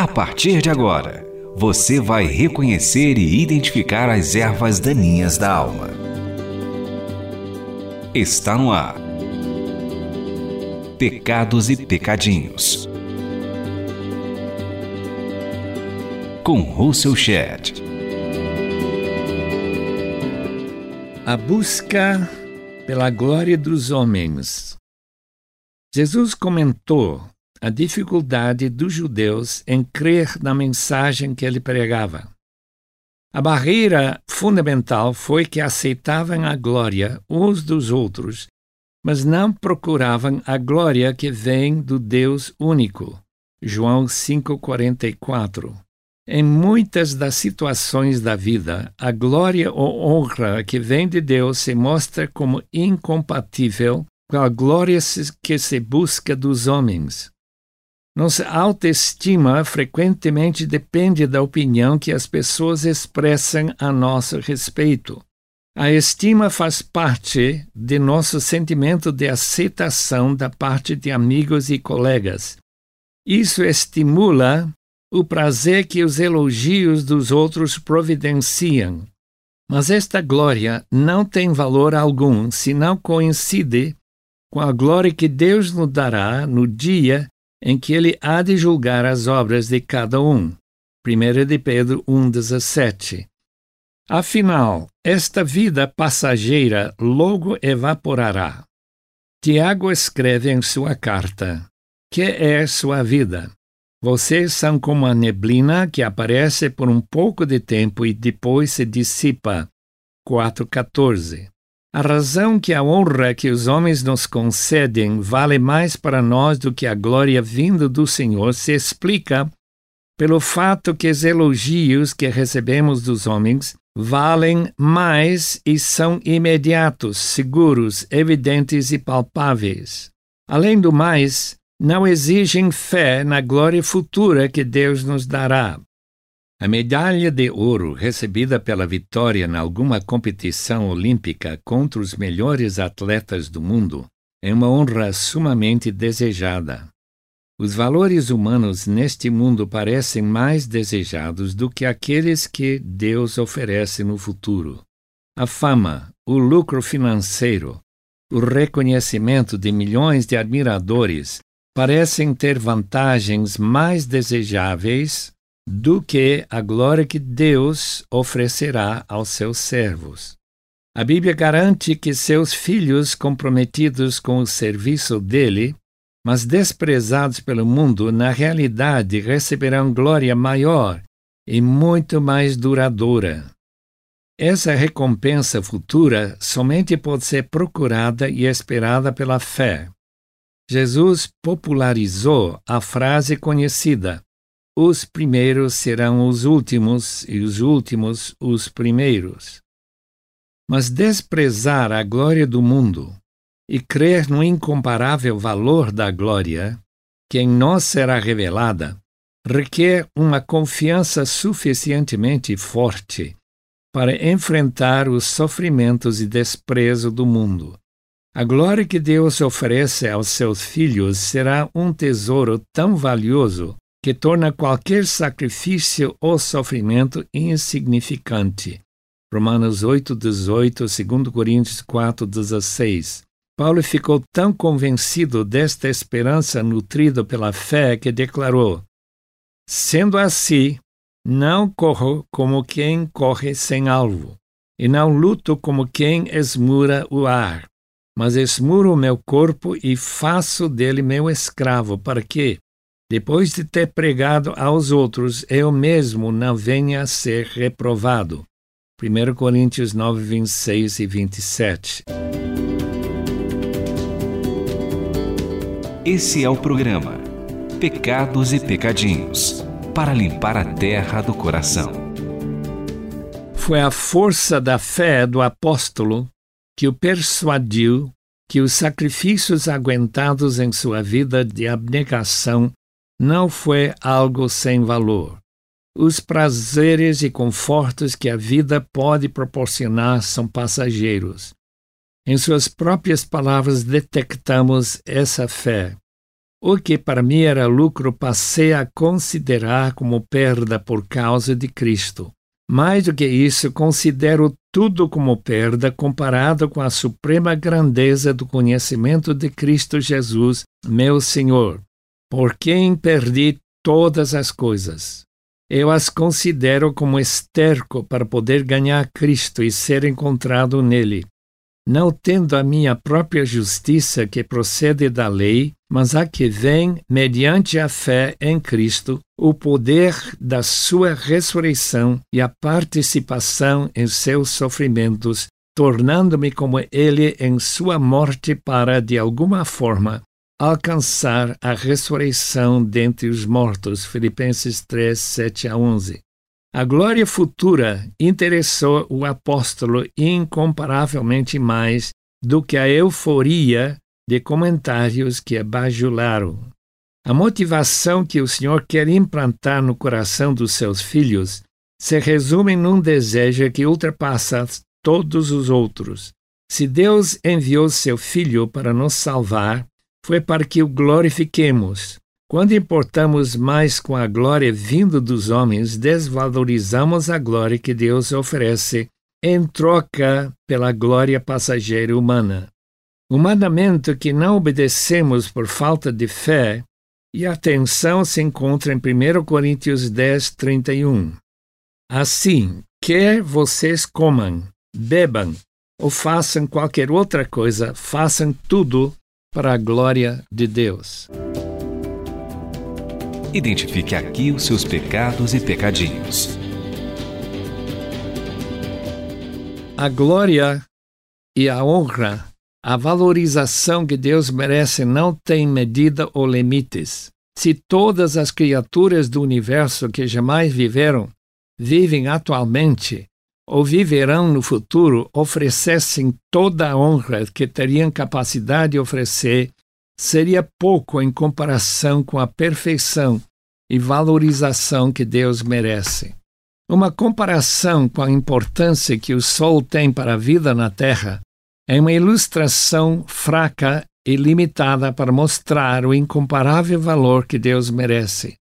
A partir de agora, você vai reconhecer e identificar as ervas daninhas da alma. Está no ar. Pecados e Pecadinhos. Com Russell Shedd. A busca pela glória dos homens. Jesus comentou a dificuldade dos judeus em crer na mensagem que ele pregava. A barreira fundamental foi que aceitavam a glória uns dos outros, mas não procuravam a glória que vem do Deus único. João 5:44. Em muitas das situações da vida, a glória ou honra que vem de Deus se mostra como incompatível com a glória que se busca dos homens. Nossa autoestima frequentemente depende da opinião que as pessoas expressam a nosso respeito. A estima faz parte de nosso sentimento de aceitação da parte de amigos e colegas. Isso estimula o prazer que os elogios dos outros providenciam. Mas esta glória não tem valor algum se não coincide com a glória que Deus nos dará no dia em que ele há de julgar as obras de cada um. 1 de Pedro 1,17 Afinal, esta vida passageira logo evaporará. Tiago escreve em sua carta: Que é sua vida? Vocês são como a neblina que aparece por um pouco de tempo e depois se dissipa. 4,14 a razão que a honra que os homens nos concedem vale mais para nós do que a glória vinda do Senhor se explica pelo fato que os elogios que recebemos dos homens valem mais e são imediatos, seguros, evidentes e palpáveis. Além do mais, não exigem fé na glória futura que Deus nos dará. A medalha de ouro recebida pela vitória em alguma competição olímpica contra os melhores atletas do mundo é uma honra sumamente desejada. Os valores humanos neste mundo parecem mais desejados do que aqueles que Deus oferece no futuro. A fama, o lucro financeiro, o reconhecimento de milhões de admiradores parecem ter vantagens mais desejáveis do que a glória que Deus oferecerá aos seus servos. A Bíblia garante que seus filhos comprometidos com o serviço dele, mas desprezados pelo mundo, na realidade receberão glória maior e muito mais duradoura. Essa recompensa futura somente pode ser procurada e esperada pela fé. Jesus popularizou a frase conhecida: os primeiros serão os últimos e os últimos os primeiros. Mas desprezar a glória do mundo e crer no incomparável valor da glória, que em nós será revelada, requer uma confiança suficientemente forte para enfrentar os sofrimentos e desprezo do mundo. A glória que Deus oferece aos seus filhos será um tesouro tão valioso que torna qualquer sacrifício ou sofrimento insignificante. Romanos 8, 18, 2 Coríntios 4, 16. Paulo ficou tão convencido desta esperança nutrida pela fé que declarou: Sendo assim, não corro como quem corre sem alvo, e não luto como quem esmura o ar, mas esmuro o meu corpo e faço dele meu escravo, para que, depois de ter pregado aos outros, eu mesmo não venha a ser reprovado. 1 Coríntios 9, 26 e 27. Esse é o programa Pecados e Pecadinhos para limpar a terra do coração. Foi a força da fé do apóstolo que o persuadiu que os sacrifícios aguentados em sua vida de abnegação não foi algo sem valor. Os prazeres e confortos que a vida pode proporcionar são passageiros. Em suas próprias palavras, detectamos essa fé. O que para mim era lucro passei a considerar como perda por causa de Cristo. Mais do que isso, considero tudo como perda comparado com a suprema grandeza do conhecimento de Cristo Jesus, meu Senhor, por quem perdi todas as coisas. Eu as considero como esterco para poder ganhar Cristo e ser encontrado nele, não tendo a minha própria justiça que procede da lei, mas a que vem, mediante a fé em Cristo, o poder da sua ressurreição e a participação em seus sofrimentos, tornando-me como ele em sua morte para, de alguma forma, alcançar a ressurreição dentre os mortos. Filipenses 3, 7 a 11. A glória futura interessou o apóstolo incomparavelmente mais do que a euforia de comentários que abajularam. A motivação que o Senhor quer implantar no coração dos seus filhos se resume num desejo que ultrapassa todos os outros. Se Deus enviou seu Filho para nos salvar, foi para que o glorifiquemos. Quando importamos mais com a glória vindo dos homens, desvalorizamos a glória que Deus oferece em troca pela glória passageira humana. O mandamento que não obedecemos por falta de fé e atenção se encontra em 1 Coríntios 10, 31. Assim, quer vocês comam, bebam ou façam qualquer outra coisa, façam tudo para a glória de Deus. Identifique aqui os seus pecados e pecadinhos. A glória e a honra, a valorização que Deus merece não tem medida ou limites. Se todas as criaturas do universo que jamais viveram vivem atualmente ou viverão no futuro oferecessem toda a honra que teriam capacidade de oferecer, seria pouco em comparação com a perfeição e valorização que Deus merece. Uma comparação com a importância que o Sol tem para a vida na Terra é uma ilustração fraca e limitada para mostrar o incomparável valor que Deus merece.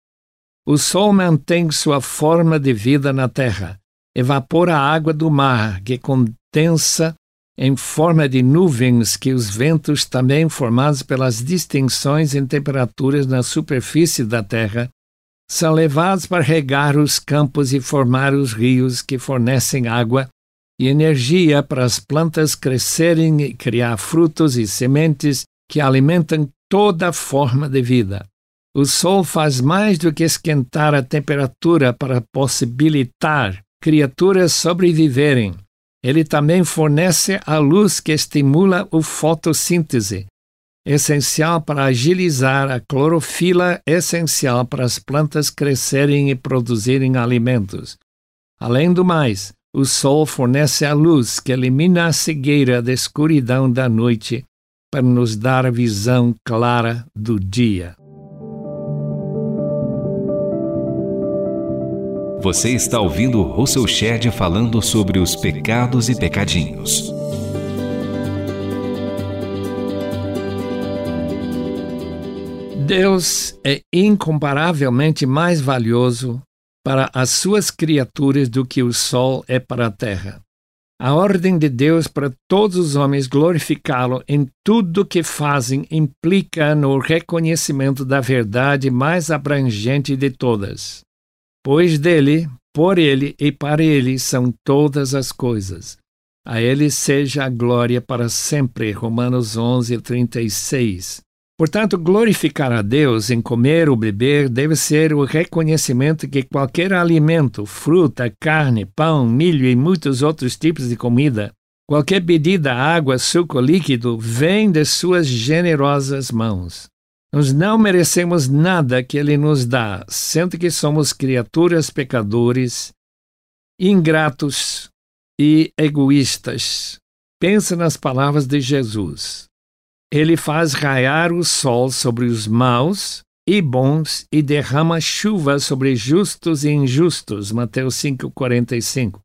O Sol mantém sua forma de vida na Terra, evapora a água do mar, que condensa em forma de nuvens que os ventos, também formados pelas distinções em temperaturas na superfície da Terra, são levados para regar os campos e formar os rios que fornecem água e energia para as plantas crescerem e criar frutos e sementes que alimentam toda forma de vida. O Sol faz mais do que esquentar a temperatura para possibilitar criaturas sobreviverem ele também fornece a luz que estimula a fotossíntese, essencial para agilizar a clorofila essencial para as plantas crescerem e produzirem alimentos. Além do mais, o sol fornece a luz que elimina a cegueira da escuridão da noite para nos dar a visão clara do dia. Você está ouvindo Russell Shedd falando sobre os pecados e pecadinhos. Deus é incomparavelmente mais valioso para as suas criaturas do que o sol é para a terra. A ordem de Deus para todos os homens glorificá-lo em tudo que fazem implica no reconhecimento da verdade mais abrangente de todas pois dele, por ele e para ele são todas as coisas. A ele seja a glória para sempre. Romanos 11, 36. Portanto, glorificar a Deus em comer ou beber deve ser o reconhecimento que qualquer alimento, fruta, carne, pão, milho e muitos outros tipos de comida, qualquer bebida, água, suco líquido, vem de suas generosas mãos. Nós não merecemos nada que Ele nos dá, sendo que somos criaturas pecadores, ingratos e egoístas. Pensa nas palavras de Jesus. Ele faz raiar o sol sobre os maus e bons e derrama chuva sobre justos e injustos. Mateus 5:45.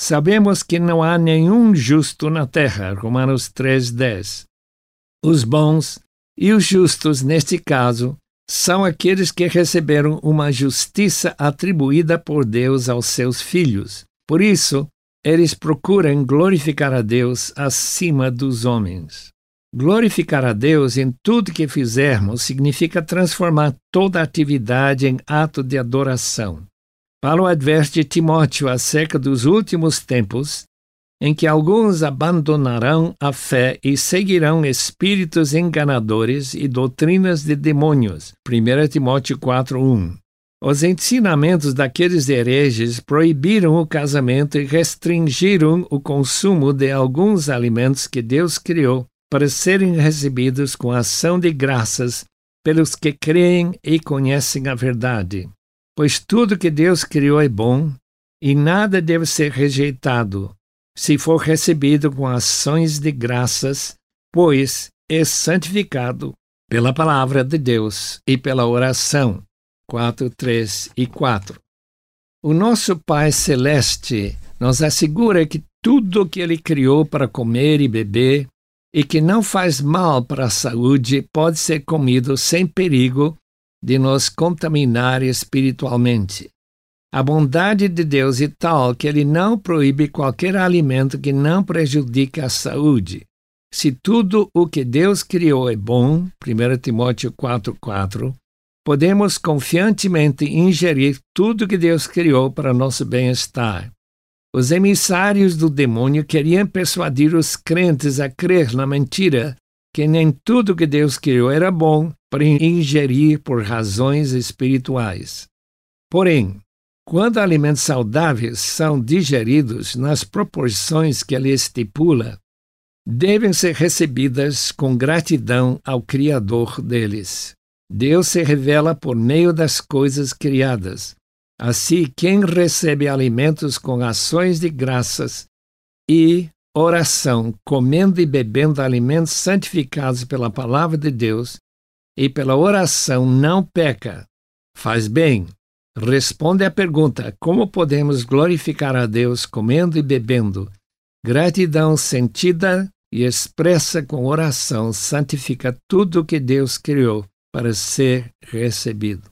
Sabemos que não há nenhum justo na terra. Romanos 3:10. Os bons E os justos, neste caso, são aqueles que receberam uma justiça atribuída por Deus aos seus filhos. Por isso, eles procuram glorificar a Deus acima dos homens. Glorificar a Deus em tudo que fizermos significa transformar toda atividade em ato de adoração. Paulo adverte Timóteo acerca dos últimos tempos em que alguns abandonarão a fé e seguirão espíritos enganadores e doutrinas de demônios. 1 Timóteo 4:1. Os ensinamentos daqueles hereges proibiram o casamento e restringiram o consumo de alguns alimentos que Deus criou para serem recebidos com ação de graças pelos que creem e conhecem a verdade. Pois tudo que Deus criou é bom e nada deve ser rejeitado, se for recebido com ações de graças, pois é santificado pela palavra de Deus e pela oração. 4, 3 e 4. O nosso Pai Celeste nos assegura que tudo o que Ele criou para comer e beber e que não faz mal para a saúde pode ser comido sem perigo de nos contaminar espiritualmente. A bondade de Deus é tal que ele não proíbe qualquer alimento que não prejudique a saúde. Se tudo o que Deus criou é bom, 1 Timóteo 4,4, podemos confiantemente ingerir tudo que Deus criou para nosso bem-estar. Os emissários do demônio queriam persuadir os crentes a crer na mentira que nem tudo que Deus criou era bom para ingerir por razões espirituais. Porém, quando alimentos saudáveis são digeridos nas proporções que ele estipula, devem ser recebidas com gratidão ao Criador deles. Deus se revela por meio das coisas criadas. Assim, quem recebe alimentos com ações de graças e oração, comendo e bebendo alimentos santificados pela palavra de Deus e pela oração, não peca, faz bem responde à pergunta: como podemos glorificar a Deus comendo e bebendo? Gratidão sentida e expressa com oração santifica tudo o que Deus criou para ser recebido.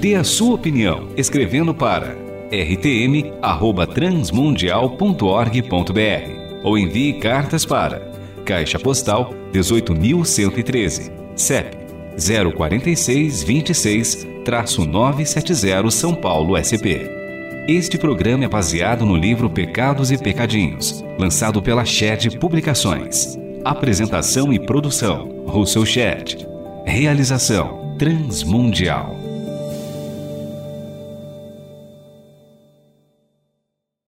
Dê a sua opinião escrevendo para rtm@transmundial.org.br ou envie cartas para Caixa Postal 18113, CEP 046 26-970 São Paulo SP. Este programa é baseado no livro Pecados e Pecadinhos, lançado pela Shed Publicações. Apresentação e produção: Russell Shed. Realização: Transmundial.